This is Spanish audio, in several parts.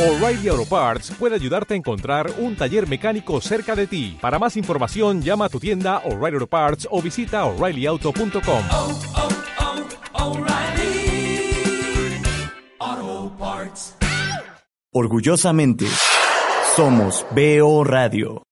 O'Reilly Auto Parts puede ayudarte a encontrar un taller mecánico cerca de ti. Para más información, llama a tu tienda O'Reilly Auto Parts o visita oreillyauto.com. oh, oh, Parts. Orgullosamente, somos BO Radio.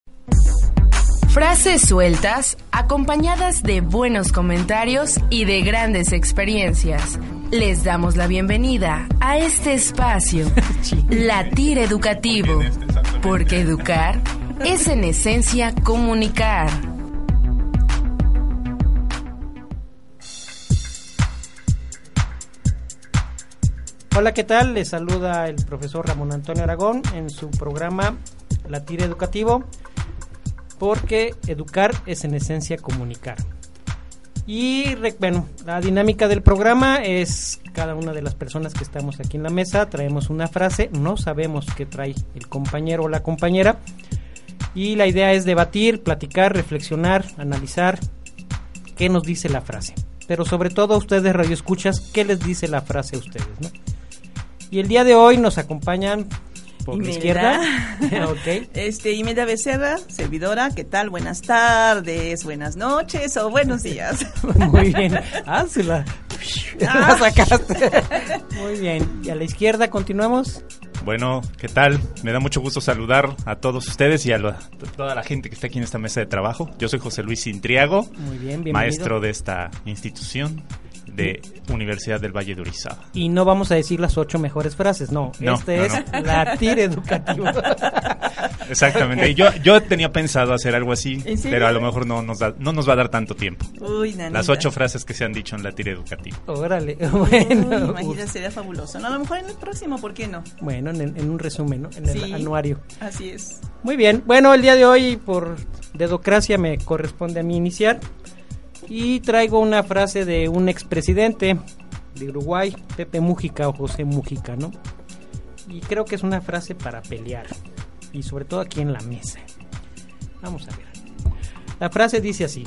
Frases sueltas acompañadas de buenos comentarios y de grandes experiencias. Les damos la bienvenida a este espacio, Latir Educativo, porque educar es en esencia comunicar. Hola, ¿qué tal? Les saluda el profesor Ramón Antonio Aragón en su programa Latir Educativo, porque educar es en esencia comunicar. Y bueno, la dinámica del programa es cada una de las personas que estamos aquí en la mesa traemos una frase, no sabemos qué trae el compañero o la compañera y la idea es debatir, platicar, reflexionar, analizar qué nos dice la frase. Pero sobre todo a ustedes radioescuchas, qué les dice la frase a ustedes. Y el día de hoy nos acompañan por izquierda. ok. Este, Imelda Becerra, servidora, ¿qué tal? Buenas tardes, buenas noches o buenos días. Muy bien. Ah, se la, la sacaste. Muy bien. Y a la izquierda continuamos. Bueno, ¿qué tal? Me da mucho gusto saludar a todos ustedes y a la- toda la gente que está aquí en esta mesa de trabajo. Yo soy José Luis Intriago, Muy bien, bienvenido. maestro de esta institución de Universidad del Valle de Orizaba. Y no vamos a decir las ocho mejores frases, no. No, este no, es no. la tira educativa. Exactamente. Yo, yo tenía pensado hacer algo así, pero a lo mejor no nos, da- no nos va a dar tanto tiempo. Uy. Las ocho frases que se han dicho en la tira educativa. Órale. Uy, Bueno, imagínate, sería fabuloso. No, a lo mejor en el próximo, ¿por qué no? bueno en, en un resumen, ¿no? En el Sí. anuario. Así es. Muy bien. Bueno, el día de hoy, por dedocracia, me corresponde a mí iniciar. Y traigo una frase de un expresidente de Uruguay, Pepe Mújica o José Mújica, ¿no? Y creo que es una frase para pelear. Y sobre todo aquí en la mesa. Vamos a ver. La frase dice así.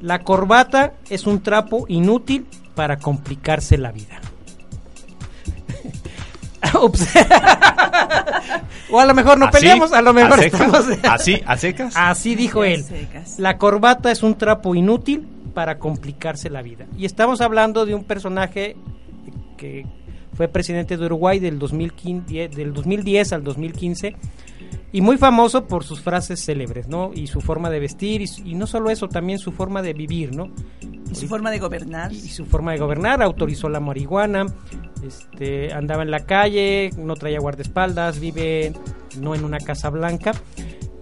La corbata es un trapo inútil para complicarse la vida. Ups. o a lo mejor no ¿Así? peleamos, a lo mejor ¿A secas? estamos... ¿Así? ¿A secas? Así dijo él. La corbata es un trapo inútil para complicarse la vida. Y estamos hablando de un personaje que fue presidente de Uruguay del 2015, del 2010 al 2015 y muy famoso por sus frases célebres, ¿no? Y su forma de vestir y, no solo eso, también su forma de vivir, ¿no? Y su forma de gobernar. y su forma de gobernar, autorizó la marihuana, este, andaba en la calle, no traía guardaespaldas, vive no en una casa blanca,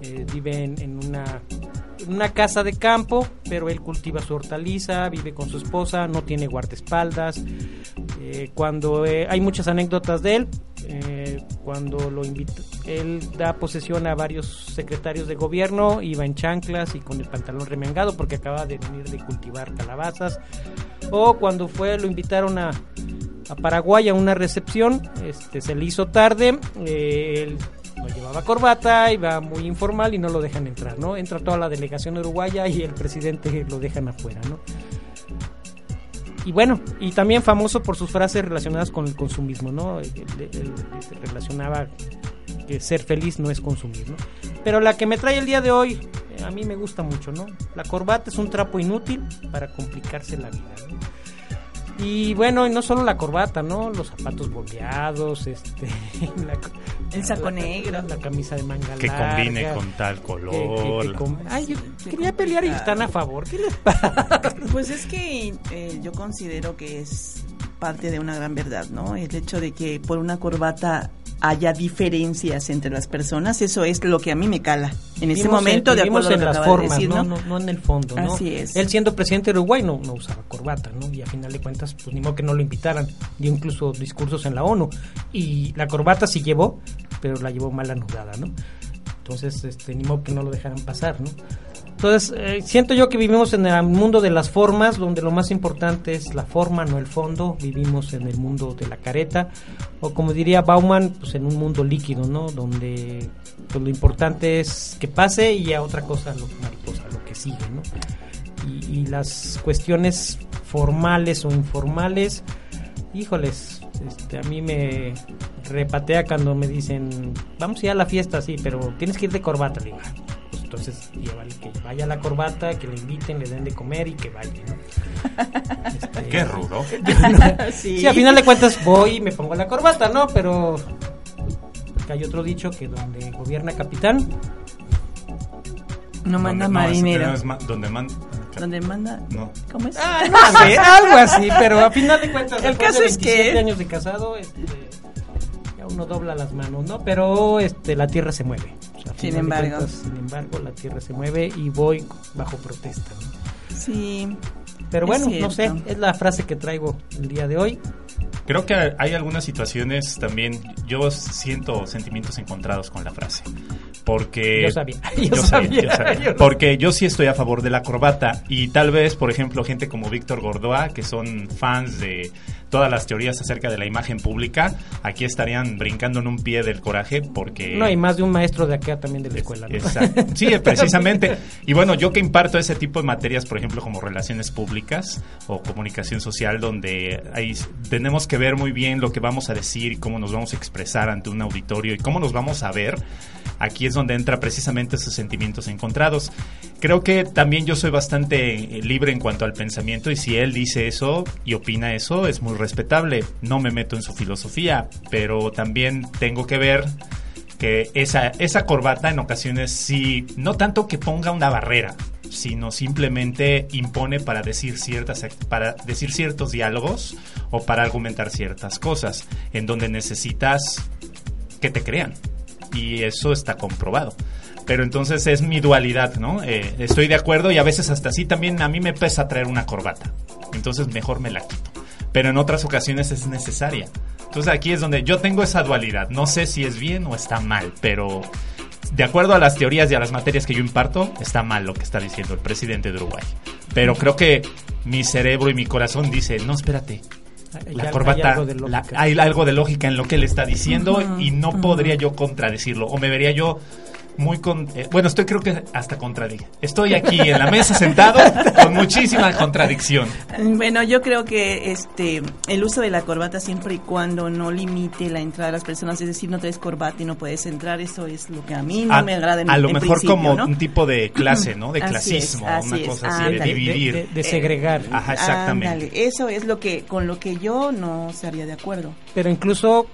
eh, vive en, en una, una casa de campo, pero él cultiva su hortaliza, vive con su esposa, no tiene guardaespaldas. Eh, cuando eh, hay muchas anécdotas de él, eh, cuando lo invita, él da posesión a varios secretarios de gobierno, iba en chanclas y con el pantalón remengado porque acaba de venir de cultivar calabazas. O cuando fue, lo invitaron a, Paraguay a una recepción, este, se le hizo tarde, no llevaba corbata, iba muy informal y no lo dejan entrar, ¿no? Entra toda la delegación uruguaya y el presidente lo dejan afuera, ¿no? Y bueno, y también famoso por sus frases relacionadas con el consumismo, ¿no? Él, relacionaba que ser feliz no es consumir, ¿no? Pero la que me trae el día de hoy, a mí me gusta mucho, ¿no? La corbata es un trapo inútil para complicarse la vida, ¿no? Y bueno, y no solo la corbata, ¿no? Los zapatos bombeados, este, la, El saco la- negro. la camisa de manga Que larga, combine con tal que- que- color. que com- Ay, yo quería pelear y están a favor. ¿Qué les pasa? Pues es que eh, yo considero que es parte de una gran verdad, ¿no? El hecho de que por una corbata haya diferencias entre las personas, eso es lo que a mí me cala. En este Vivimos momento, en, de acuerdo a en lo las acaba de formas, decir, ¿no? ¿no? No, no en el fondo, ¿no? Así es. Él siendo presidente de Uruguay no, no usaba corbata, ¿no? Y a final de cuentas, pues ni modo que no lo invitaran. Dio incluso discursos en la ONU. Y la corbata sí llevó, pero la llevó mal anudada, ¿no? Entonces, este, ni modo que no lo dejaran pasar, ¿no? Entonces, eh, siento yo que vivimos en el mundo de las formas, donde lo más importante es la forma, no el fondo. Vivimos en el mundo de la careta, o como diría Bauman, pues en un mundo líquido, ¿no? Donde pues, lo importante es que pase y a otra cosa, lo, que sigue, ¿no? Y, las cuestiones formales o informales, híjoles, este, a mí me repatea cuando me dicen, vamos a ir a la fiesta, sí, pero tienes que ir de corbata. Digo, "Ah, pues entonces llévale que vaya la corbata, que le inviten, le den de comer y que vaya. ¿no? Este, Qué rudo. Sí. Sí, a final de cuentas voy y me pongo la corbata, ¿no? Pero hay otro dicho que donde gobierna capitán, No manda marinero. no es ma- donde man- Donde manda. No. ¿Cómo es? Ah, no sé, algo así, pero a final de cuentas, El caso de es que- 27 años de casado, este, ya uno dobla las manos, ¿no? Pero este, la tierra se mueve. Sin embargo. cuentas, sin embargo, la tierra se mueve y voy bajo protesta. ¿no? Sí. Pero bueno, no sé, es la frase que traigo el día de hoy. Creo que hay algunas situaciones también, yo siento sentimientos encontrados con la frase. Porque Yo sabía, yo sabía, yo lo Porque yo sí estoy a favor de la corbata y tal vez, por ejemplo, gente como Víctor Gordoa, que son fans de todas las teorías acerca de la imagen pública, aquí estarían brincando en un pie del coraje porque... No, hay más de un maestro de acá también de la escuela, ¿no? Exacto. Sí, precisamente. Y bueno, yo que imparto ese tipo de materias, por ejemplo, como relaciones públicas o comunicación social, donde hay, tenemos que ver muy bien lo que vamos a decir y cómo nos vamos a expresar ante un auditorio y cómo nos vamos a ver, aquí es donde entra precisamente esos sentimientos encontrados. Creo que también yo soy bastante eh, libre en cuanto al pensamiento y si él dice eso y opina eso, es muy respetable. No me meto en su filosofía, pero también tengo que ver que esa, esa corbata en ocasiones sí, no tanto que ponga una barrera, sino simplemente impone para decir ciertas para decir ciertos diálogos o para argumentar ciertas cosas en donde necesitas que te crean y eso está comprobado. Pero entonces es mi dualidad, ¿no? Eh, estoy de acuerdo y a veces hasta así también a mí me pesa traer una corbata. Entonces mejor me la quito. Pero en otras ocasiones es necesaria. Entonces aquí es donde yo tengo esa dualidad. No sé si es bien o está mal, pero de acuerdo a las teorías y a las materias que yo imparto, está mal lo que está diciendo el presidente de Uruguay. Pero creo que mi cerebro y mi corazón dice, no, espérate, la corbata, hay algo de la- lógica. hay algo de lógica en lo que él está diciendo y no podría yo contradecirlo o me vería yo muy con eh, bueno estoy creo que hasta contradije estoy aquí en la mesa sentado con muchísima contradicción Bueno, yo creo que este el uso de la corbata siempre y cuando no limite la entrada de las personas, es decir, no traes corbata y no puedes entrar, eso es lo que a mí no a, me agrada en a lo en mejor como ¿no? un tipo de clase no de Así clasismo es, así una es, cosa así de ándale. de, dividir de- de segregar. Ajá, exactamente. Ándale, eso es lo que con lo que yo no estaría de acuerdo. Pero incluso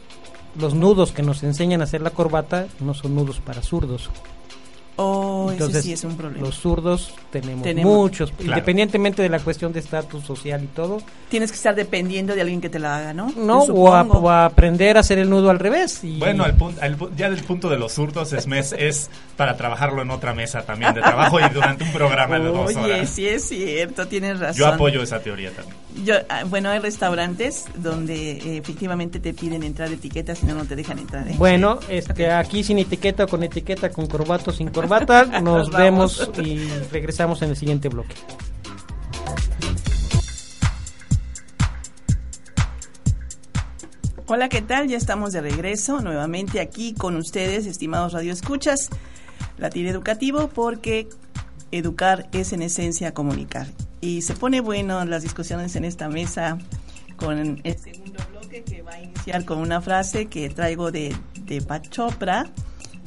los nudos que nos enseñan a hacer la corbata no son nudos para zurdos. Oh, Entonces, ese sí es un problema. los zurdos tenemos, Tenemos. muchos, Claro. independientemente de la cuestión de estatus social y todo, Tienes que estar dependiendo de alguien que te la haga, ¿no? no o a, supongo. o a aprender a hacer el nudo al revés. Y, Bueno, al pun- al ya del punto de los zurdos es, mes, es para trabajarlo en otra mesa también de trabajo y durante un programa de dos Oye, horas. sí es cierto, tienes razón. Yo apoyo esa teoría también. Yo, ah, bueno, hay restaurantes donde eh, efectivamente te piden entrar de etiqueta, si no, no te dejan entrar. ¿eh? Bueno, este, aquí sin etiqueta, con etiqueta, con corbata o sin corbata, nos Nos vemos y regresamos en el siguiente bloque. Hola, ¿qué tal? Ya estamos de regreso nuevamente aquí con ustedes, estimados radioescuchas, Latir Educativo, porque educar es en esencia comunicar. Y se pone bueno las discusiones en esta mesa con el segundo bloque que va a iniciar con una frase que traigo de, de Pat Chopra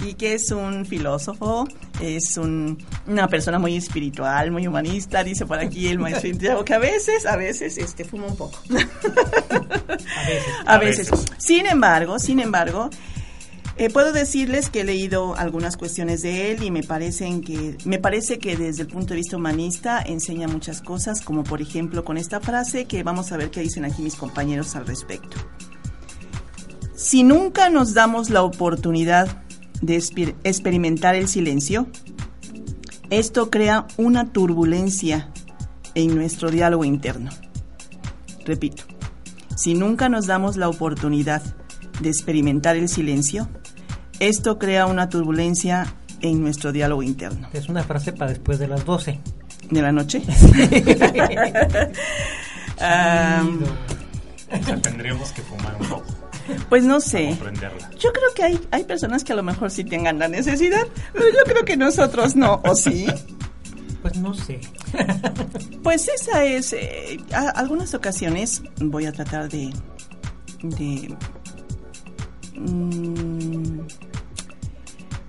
y que es un filósofo, es un- una persona muy espiritual, muy humanista, dice por aquí el maestro Santiago, que a veces, a veces, este, fuma un poco. A veces. A A veces. veces. Sin embargo, sin embargo, eh, puedo decirles que he leído algunas cuestiones de él y me parecen que me parece que desde el punto de vista humanista enseña muchas cosas, como por ejemplo con esta frase que vamos a ver qué dicen aquí mis compañeros al respecto. Si nunca nos damos la oportunidad de experimentar el silencio, esto crea una turbulencia en nuestro diálogo interno. Repito, si nunca nos damos la oportunidad de experimentar el silencio, esto crea una turbulencia en nuestro diálogo interno. Es una frase para después de las 12. ¿De la noche? O sea, tendríamos que fumar un poco, pues no sé. comprenderla. Yo creo que hay, hay personas que a lo mejor sí tengan la necesidad, pero yo creo que nosotros no, ¿o sí? Pues no sé. Pues esa es, eh, a- algunas ocasiones voy a tratar de, de mm,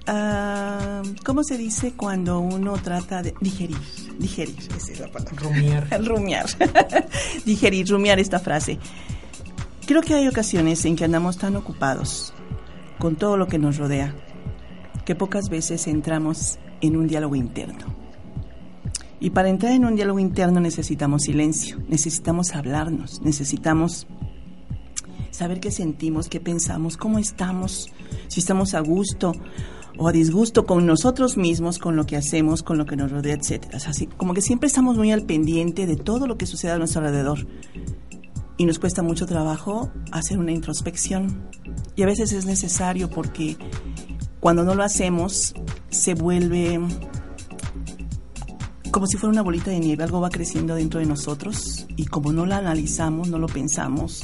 ah, ¿cómo se dice cuando uno trata de digerir? Digerir, esa es la palabra. Rumiar. rumiar. Digerir, rumiar esta frase. Creo que hay ocasiones en que andamos tan ocupados con todo lo que nos rodea que pocas veces entramos en un diálogo interno. Y para entrar en un diálogo interno necesitamos silencio, necesitamos hablarnos, necesitamos saber qué sentimos, qué pensamos, cómo estamos, si estamos a gusto o a disgusto con nosotros mismos, con lo que hacemos, con lo que nos rodea, sea, así, como que siempre estamos muy al pendiente de todo lo que sucede a nuestro alrededor. Y nos cuesta mucho trabajo hacer una introspección. Y a veces es necesario porque cuando no lo hacemos se vuelve como si fuera una bolita de nieve, algo va creciendo dentro de nosotros y como no la analizamos, no lo pensamos,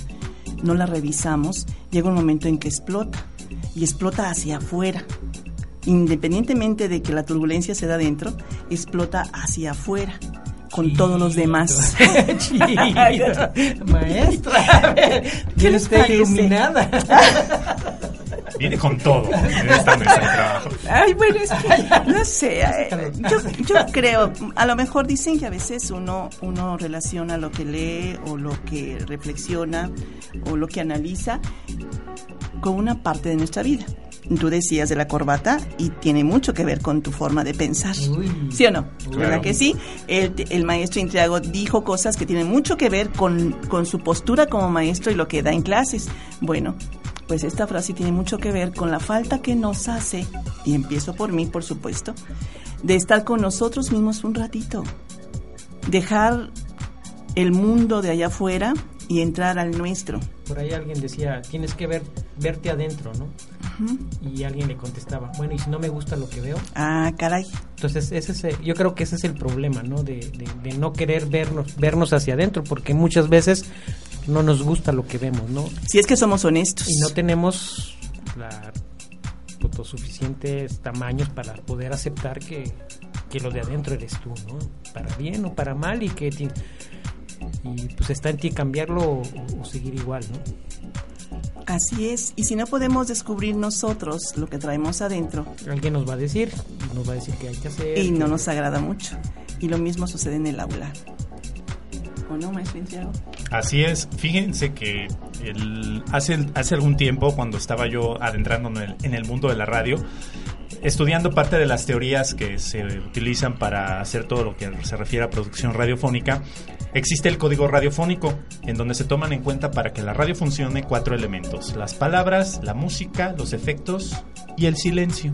no la revisamos, llega un momento en que explota y explota hacia afuera. Independientemente de que la turbulencia se da dentro, explota hacia afuera con todos los demás. Maestra, ¿quién les está parece? iluminada? Viene con todo en esta mesa de trabajo. Ay, bueno, es que, no sé, eh, yo, yo creo, a lo mejor dicen que a veces uno, uno relaciona lo que lee o lo que reflexiona o lo que analiza con una parte de nuestra vida. Tú decías de la corbata y tiene mucho que ver con tu forma de pensar. Uy. ¿Sí o no? Claro. ¿Verdad que sí? El, el maestro Intriago dijo cosas que tienen mucho que ver con, con su postura como maestro y lo que da en clases. Bueno, pues esta frase tiene mucho que ver con la falta que nos hace, y empiezo por mí, por supuesto, de estar con nosotros mismos un ratito. Dejar el mundo de allá afuera y entrar al nuestro. Por ahí alguien decía, tienes que ver, verte adentro, ¿no? Y alguien le contestaba, bueno, ¿y si no me gusta lo que veo? Ah, caray. Entonces, ese es, yo creo que ese es el problema, ¿no? De, de- de no querer vernos, vernos hacia adentro, porque muchas veces no nos gusta lo que vemos, ¿no? Si es que somos honestos. Y no tenemos la, los suficientes tamaños para poder aceptar que, que lo de adentro eres tú, ¿no? Para bien o para mal y que y pues está en ti cambiarlo o, o seguir igual, ¿no? Así es. Y si no podemos descubrir nosotros lo que traemos adentro, Alguien nos va a decir, nos va a decir qué hay que hacer. y no que- nos agrada mucho. Y lo mismo sucede en el aula. ¿O no, maestro Santiago? Así es. Fíjense que el- hace, hace algún tiempo, cuando estaba yo adentrándome en el, en el mundo de la radio, estudiando parte de las teorías que se utilizan para hacer todo lo que se refiere a producción radiofónica, existe el código radiofónico, en donde se toman en cuenta para que la radio funcione cuatro elementos. Las palabras, la música, los efectos y el silencio.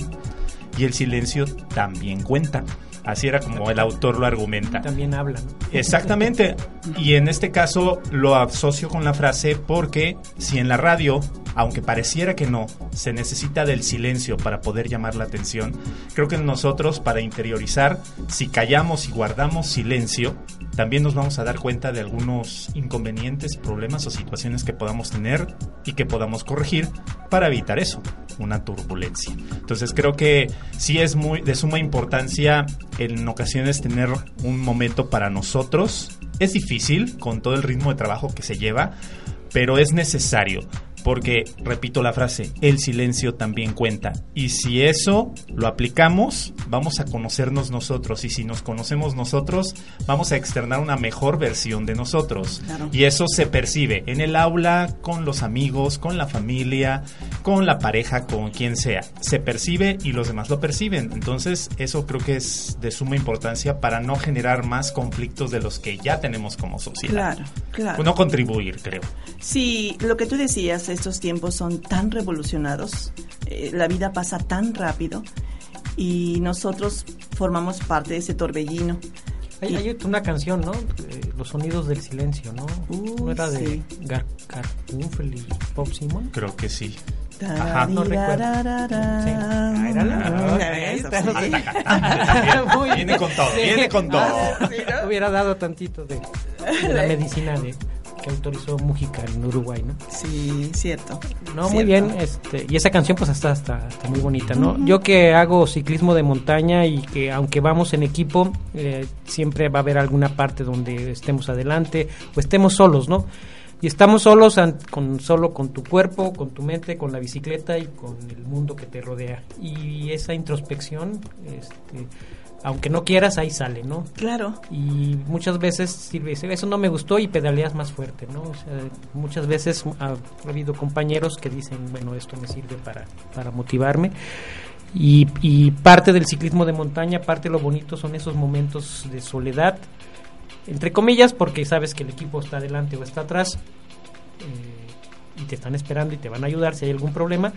Y el silencio también cuenta. Así era como el autor lo argumenta. También hablan. Exactamente. Y en este caso lo asocio con la frase porque si en la radio, aunque pareciera que no, se necesita del silencio para poder llamar la atención, creo que nosotros para interiorizar, si callamos y guardamos silencio, también nos vamos a dar cuenta de algunos inconvenientes, problemas o situaciones que podamos tener y que podamos corregir para evitar eso, una turbulencia. Entonces creo que sí es muy de suma importancia en ocasiones tener un momento para nosotros. Es difícil con todo el ritmo de trabajo que se lleva, pero es necesario. Porque, repito la frase, el silencio también cuenta. Y si eso lo aplicamos, vamos a conocernos nosotros. Y si nos conocemos nosotros, vamos a externar una mejor versión de nosotros. Claro. Y eso se percibe en el aula, con los amigos, con la familia, con la pareja, con quien sea. Se percibe y los demás lo perciben. Entonces, eso creo que es de suma importancia para no generar más conflictos de los que ya tenemos como sociedad. Claro, claro. No contribuir, creo. Sí, lo que tú decías, estos tiempos son tan revolucionados, eh, la vida pasa tan rápido y nosotros formamos parte de ese torbellino. Hay, hay una canción, ¿no? Eh, Los sonidos del silencio, ¿no? Uy, ¿No era de sí. Gar Garfunkel y Bob Simon? Creo que sí. Ajá, no recuerdo. Viene con todo, Sí. viene con todo. Ah, Hubiera dado tantito de, de la medicina de, que autorizó Mujica en Uruguay, ¿no? Sí, cierto. No, muy bien, este, y esa canción pues está, está, está muy bonita, ¿no? Yo que hago ciclismo de montaña y que aunque vamos en equipo, eh, siempre va a haber alguna parte donde estemos adelante o estemos solos, ¿no? Y estamos solos con solo con tu cuerpo, con tu mente, con la bicicleta y con el mundo que te rodea. Y esa introspección, este, aunque no quieras, ahí sale, ¿no? Claro. y muchas veces sirve eso no me gustó y pedaleas más fuerte no o sea, muchas veces ha habido compañeros que dicen bueno esto me sirve para, para motivarme y, y parte del ciclismo de montaña parte de lo bonito son esos momentos de soledad entre comillas porque sabes que el equipo está adelante o está atrás eh, y te están esperando y te van a ayudar si hay algún problema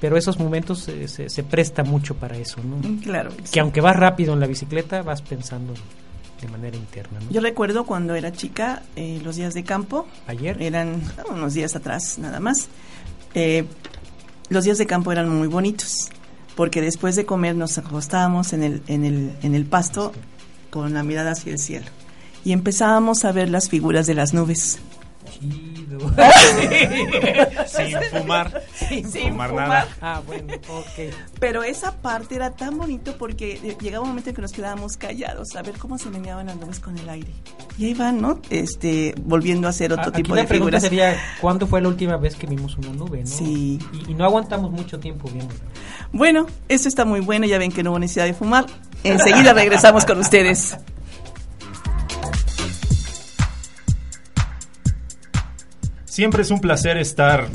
pero esos momentos se, se, se presta mucho para eso no Claro. que aunque vas rápido en la bicicleta, vas pensando de manera interna. ¿no? Yo recuerdo cuando era chica, eh, los días de campo, Ayer, eran unos días atrás nada más, eh, los días de campo eran muy bonitos, porque después de comer nos acostábamos en el, en el, en el pasto con la mirada hacia el cielo y empezábamos a ver las figuras de las nubes. Sin fumar. Sin fumar fumar. nada. ah, bueno, ok. Pero esa parte era tan bonito porque eh, llegaba un momento en que nos quedábamos callados a ver cómo se meneaban las nubes con el aire. Y ahí van, ¿no? Este, volviendo a hacer otro A- Aquí tipo la de pregunta figuras. sería, ¿cuándo fue la última vez que vimos una nube? ¿no? Sí. Y, y no aguantamos mucho tiempo viendo. Bueno, esto está muy bueno, ya ven que no hubo necesidad de fumar. Enseguida regresamos con ustedes. Siempre es un placer estar,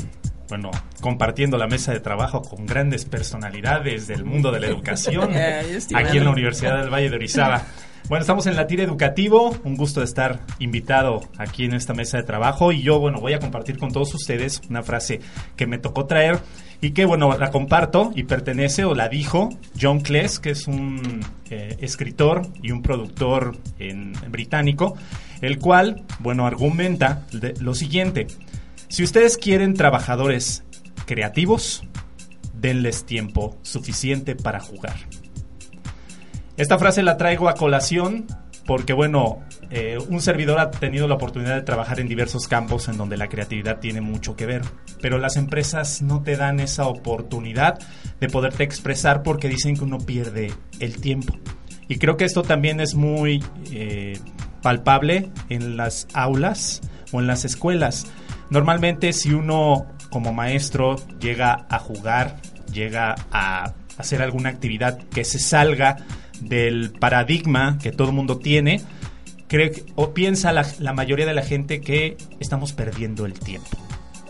bueno, compartiendo la mesa de trabajo con grandes personalidades del mundo de la educación aquí en la Universidad del Valle de Orizaba. Bueno, estamos en la tira educativo, un gusto de estar invitado aquí en esta mesa de trabajo y yo, bueno, voy a compartir con todos ustedes una frase que me tocó traer y que, bueno, la comparto y pertenece o la dijo John Cleese, que es un eh, escritor y un productor en- británico, el cual, bueno, argumenta de- lo siguiente. Si ustedes quieren trabajadores creativos, denles tiempo suficiente para jugar. Esta frase la traigo a colación porque, bueno, eh, un servidor ha tenido la oportunidad de trabajar en diversos campos en donde la creatividad tiene mucho que ver, pero las empresas no te dan esa oportunidad de poderte expresar porque dicen que uno pierde el tiempo. Y creo que esto también es muy eh, palpable en las aulas o en las escuelas. Normalmente si uno como maestro llega a jugar, llega a hacer alguna actividad que se salga del paradigma que todo el mundo tiene, cree o piensa la, la mayoría de la gente que estamos perdiendo el tiempo.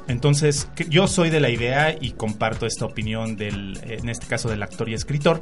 Entonces, yo soy de la idea y comparto esta opinión del, en este caso del actor y escritor,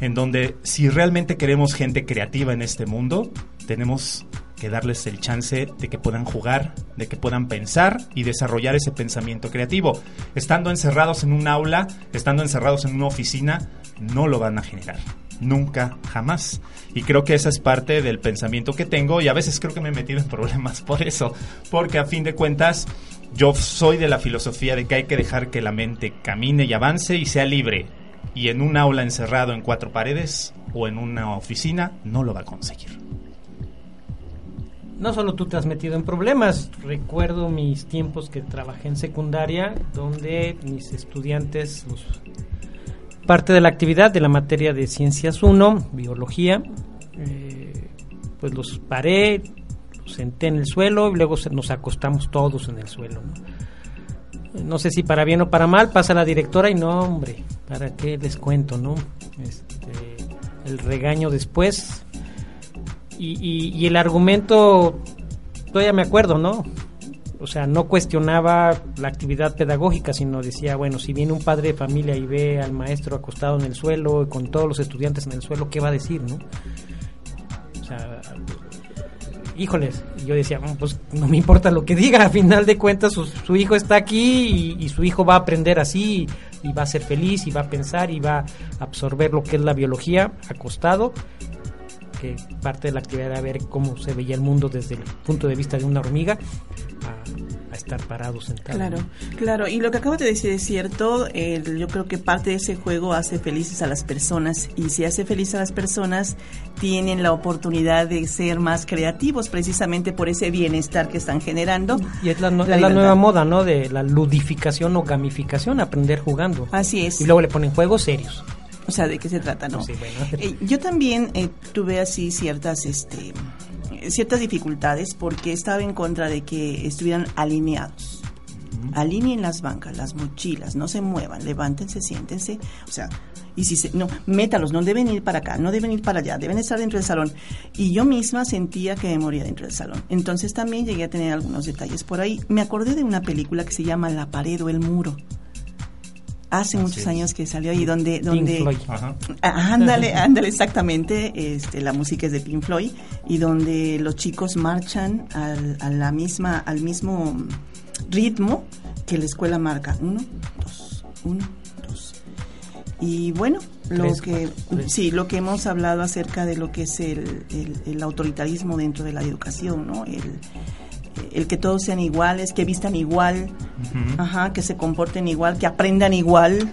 en donde si realmente queremos gente creativa en este mundo, tenemos darles el chance de que puedan jugar, de que puedan pensar y desarrollar ese pensamiento creativo. Estando encerrados en un aula, estando encerrados en una oficina, no lo van a generar. Nunca, jamás. Y creo que esa es parte del pensamiento que tengo y a veces creo que me he metido en problemas por eso. Porque a fin de cuentas, yo soy de la filosofía de que hay que dejar que la mente camine y avance y sea libre. Y en un aula encerrado en cuatro paredes o en una oficina no lo va a conseguir. No solo tú te has metido en problemas, recuerdo mis tiempos que trabajé en secundaria, donde mis estudiantes, los- parte de la actividad de la materia de ciencias 1, biología, eh, pues los paré, los senté en el suelo y luego se- nos acostamos todos en el suelo. ¿no? No sé si para bien o para mal, pasa la directora y no, hombre, ¿para qué les cuento, no? Este, el regaño después, y, y- y el argumento, todavía me acuerdo, ¿no? O sea, no cuestionaba la actividad pedagógica, sino decía, bueno, si viene un padre de familia y ve al maestro acostado en el suelo y con todos los estudiantes en el suelo, ¿qué va a decir, no? O sea, híjoles, yo decía, "Mm, pues no me importa lo que diga, a final de cuentas su, hijo está aquí y, su hijo va a aprender así y va a ser feliz y va a pensar y va a absorber lo que es la biología acostado que parte de la actividad era ver cómo se veía el mundo desde el punto de vista de una hormiga a, a estar parado sentado. Claro, claro. Y lo que acabo de decir es cierto. yo creo que parte de ese juego hace felices a las personas. Y si hace felices a las personas, tienen la oportunidad de ser más creativos precisamente por ese bienestar que están generando. Y es la, no- La es la nueva moda, ¿no? De la ludificación o gamificación, aprender jugando. Así es. Y luego le ponen juegos serios. O sea, ¿de qué se trata, no? Sí, bueno. Eh, yo también eh, tuve así ciertas este, ciertas dificultades porque estaba en contra de que estuvieran alineados. Alineen las bancas, las mochilas, no se muevan, levántense, siéntense, o sea, y si se, no, métalos, no deben ir para acá, no deben ir para allá, deben estar dentro del salón. Y yo misma sentía que me moría dentro del salón. Entonces también llegué a tener algunos detalles por ahí. Me acordé de una película que se llama La pared o el muro. Hace muchos es. años que salió y donde, Pink donde Floyd. Ajá. Ah, Ándale, ándale, exactamente. Este, la música es de Pink Floyd y donde los chicos marchan al, a la misma, al mismo ritmo que la escuela marca. Uno, dos, uno, dos. Y bueno, lo Tres, que cuatro, sí, lo que hemos hablado acerca de lo que es el, el- el autoritarismo dentro de la educación, ¿no? El, el que todos sean iguales, que vistan igual. Ajá, que se comporten igual, que aprendan igual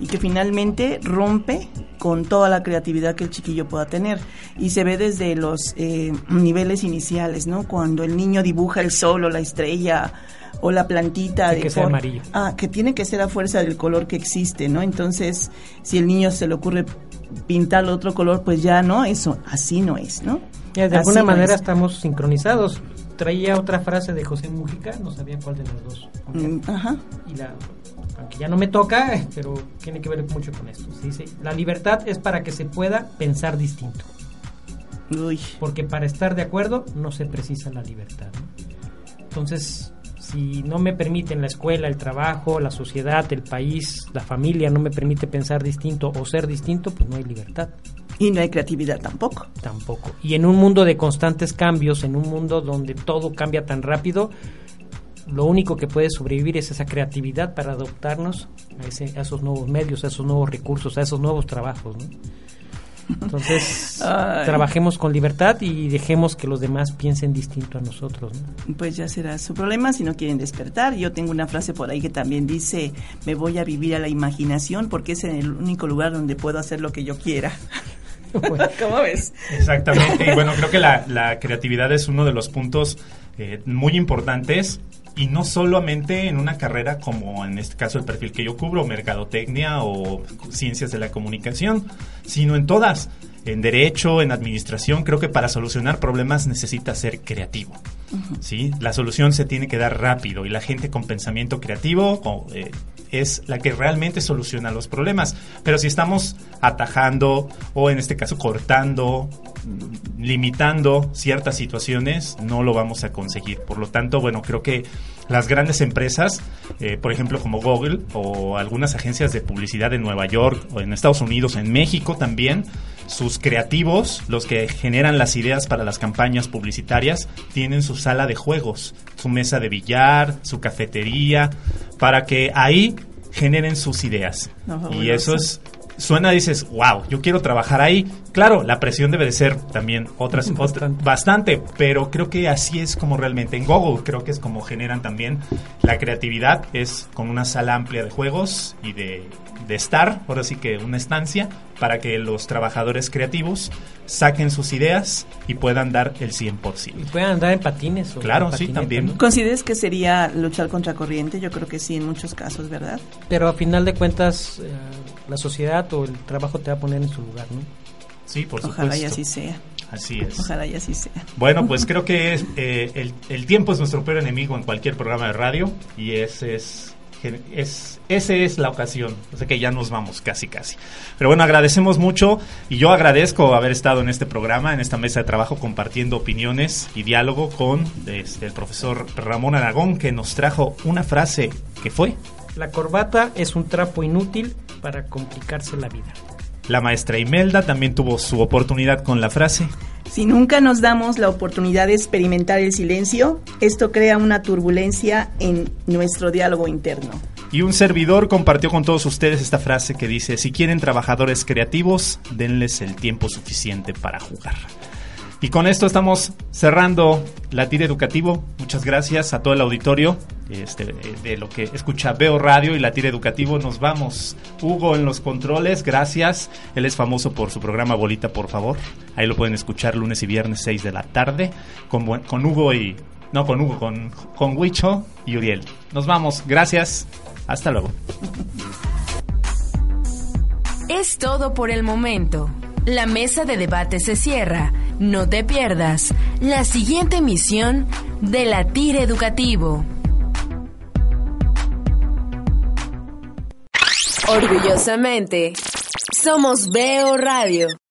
y que finalmente rompe con toda la creatividad que el chiquillo pueda tener. Y se ve desde los eh, niveles iniciales, ¿no? Cuando el niño dibuja el sol o la estrella o la plantita. Tiene de que for- amarillo. Ah, que tiene que ser a fuerza del color que existe, ¿no? Entonces, si el niño se le ocurre pintar otro color, pues ya no, eso así no es, ¿no? Ya, de Así alguna no manera es. estamos sincronizados. Traía otra frase de José Mujica, no sabía cuál de las dos. Mm, Ajá. Y la, aunque ya no me toca, eh, pero tiene que ver mucho con esto. Se dice, la libertad es para que se pueda pensar distinto. Uy. Porque para estar de acuerdo no se precisa la libertad. ¿no? Entonces, si no me permiten la escuela, el trabajo, la sociedad, el país, la familia, no me permite pensar distinto o ser distinto, pues no hay libertad. Y no hay creatividad tampoco. Tampoco. Y en un mundo de constantes cambios, en un mundo donde todo cambia tan rápido, lo único que puede sobrevivir es esa creatividad para adoptarnos a, ese- a esos nuevos medios, a esos nuevos recursos, a esos nuevos trabajos. ¿no? Entonces, Ay. trabajemos con libertad y dejemos que los demás piensen distinto a nosotros. ¿no? Pues ya será su problema si no quieren despertar. Yo tengo una frase por ahí que también dice, me voy a vivir a la imaginación porque es el único lugar donde puedo hacer lo que yo quiera. Bueno, ¿Cómo ves? Exactamente. Y bueno, creo que la, la creatividad es uno de los puntos eh, muy importantes y no solamente en una carrera como en este caso el perfil que yo cubro, mercadotecnia o ciencias de la comunicación, sino en todas. En derecho, en administración, creo que para solucionar problemas necesita ser creativo. ¿sí? La solución se tiene que dar rápido y la gente con pensamiento creativo o, eh, es la que realmente soluciona los problemas. Pero si estamos atajando o en este caso cortando, limitando ciertas situaciones, no lo vamos a conseguir. Por lo tanto, bueno, creo que las grandes empresas, eh, por ejemplo como Google o algunas agencias de publicidad en Nueva York o en Estados Unidos, en México también, sus creativos, los que generan las ideas para las campañas publicitarias, tienen su sala de juegos, su mesa de billar, su cafetería, para que ahí generen sus ideas. No, y eso es suena dices, wow, yo quiero trabajar ahí. Claro, la presión debe de ser también otras Bastante. bastante. bastante, pero creo que así es como realmente en Google creo que es como generan también la creatividad es con una sala amplia de juegos y de, de estar, ahora sí que una estancia para que los trabajadores creativos saquen sus ideas y puedan dar el 100%. y pueden andar en patines. O Claro, en sí, también. ¿no? ¿Consideras que sería luchar contra corriente? Yo creo que sí, en muchos casos, ¿verdad? Pero a final de cuentas, eh, la sociedad o el trabajo te va a poner en su lugar, ¿no? Sí, por supuesto. Ojalá y así sea. Así es. Ojalá y así sea. Bueno, pues creo que es, eh, el, el tiempo es nuestro peor enemigo en cualquier programa de radio y ese es, es, ese es la ocasión. O sea que ya nos vamos casi casi. Pero bueno, agradecemos mucho y yo agradezco haber estado en este programa, en esta mesa de trabajo, compartiendo opiniones y diálogo con este, el profesor Ramón Aragón, que nos trajo una frase que fue La corbata es un trapo inútil para complicarse la vida. La maestra Imelda, también tuvo su oportunidad con la frase. Si nunca nos damos la oportunidad de experimentar el silencio, esto crea una turbulencia en nuestro diálogo interno. Y un servidor compartió con todos ustedes esta frase que dice, si quieren trabajadores creativos, denles el tiempo suficiente para jugar. Y con esto estamos cerrando la tira educativo. Muchas gracias a todo el auditorio este, de lo que escucha Veo Radio y la tira educativo. Nos vamos. Hugo en los controles, gracias. Él es famoso por su programa Bolita, por favor. Ahí lo pueden escuchar lunes y viernes 6 de la tarde con, con Hugo y... No, con Hugo, con, con Huicho y Uriel. Nos vamos. Gracias. Hasta luego. Es todo por el momento. La mesa de debate se cierra No te pierdas la siguiente emisión de Latir Educativo. Orgullosamente, somos Veo Radio.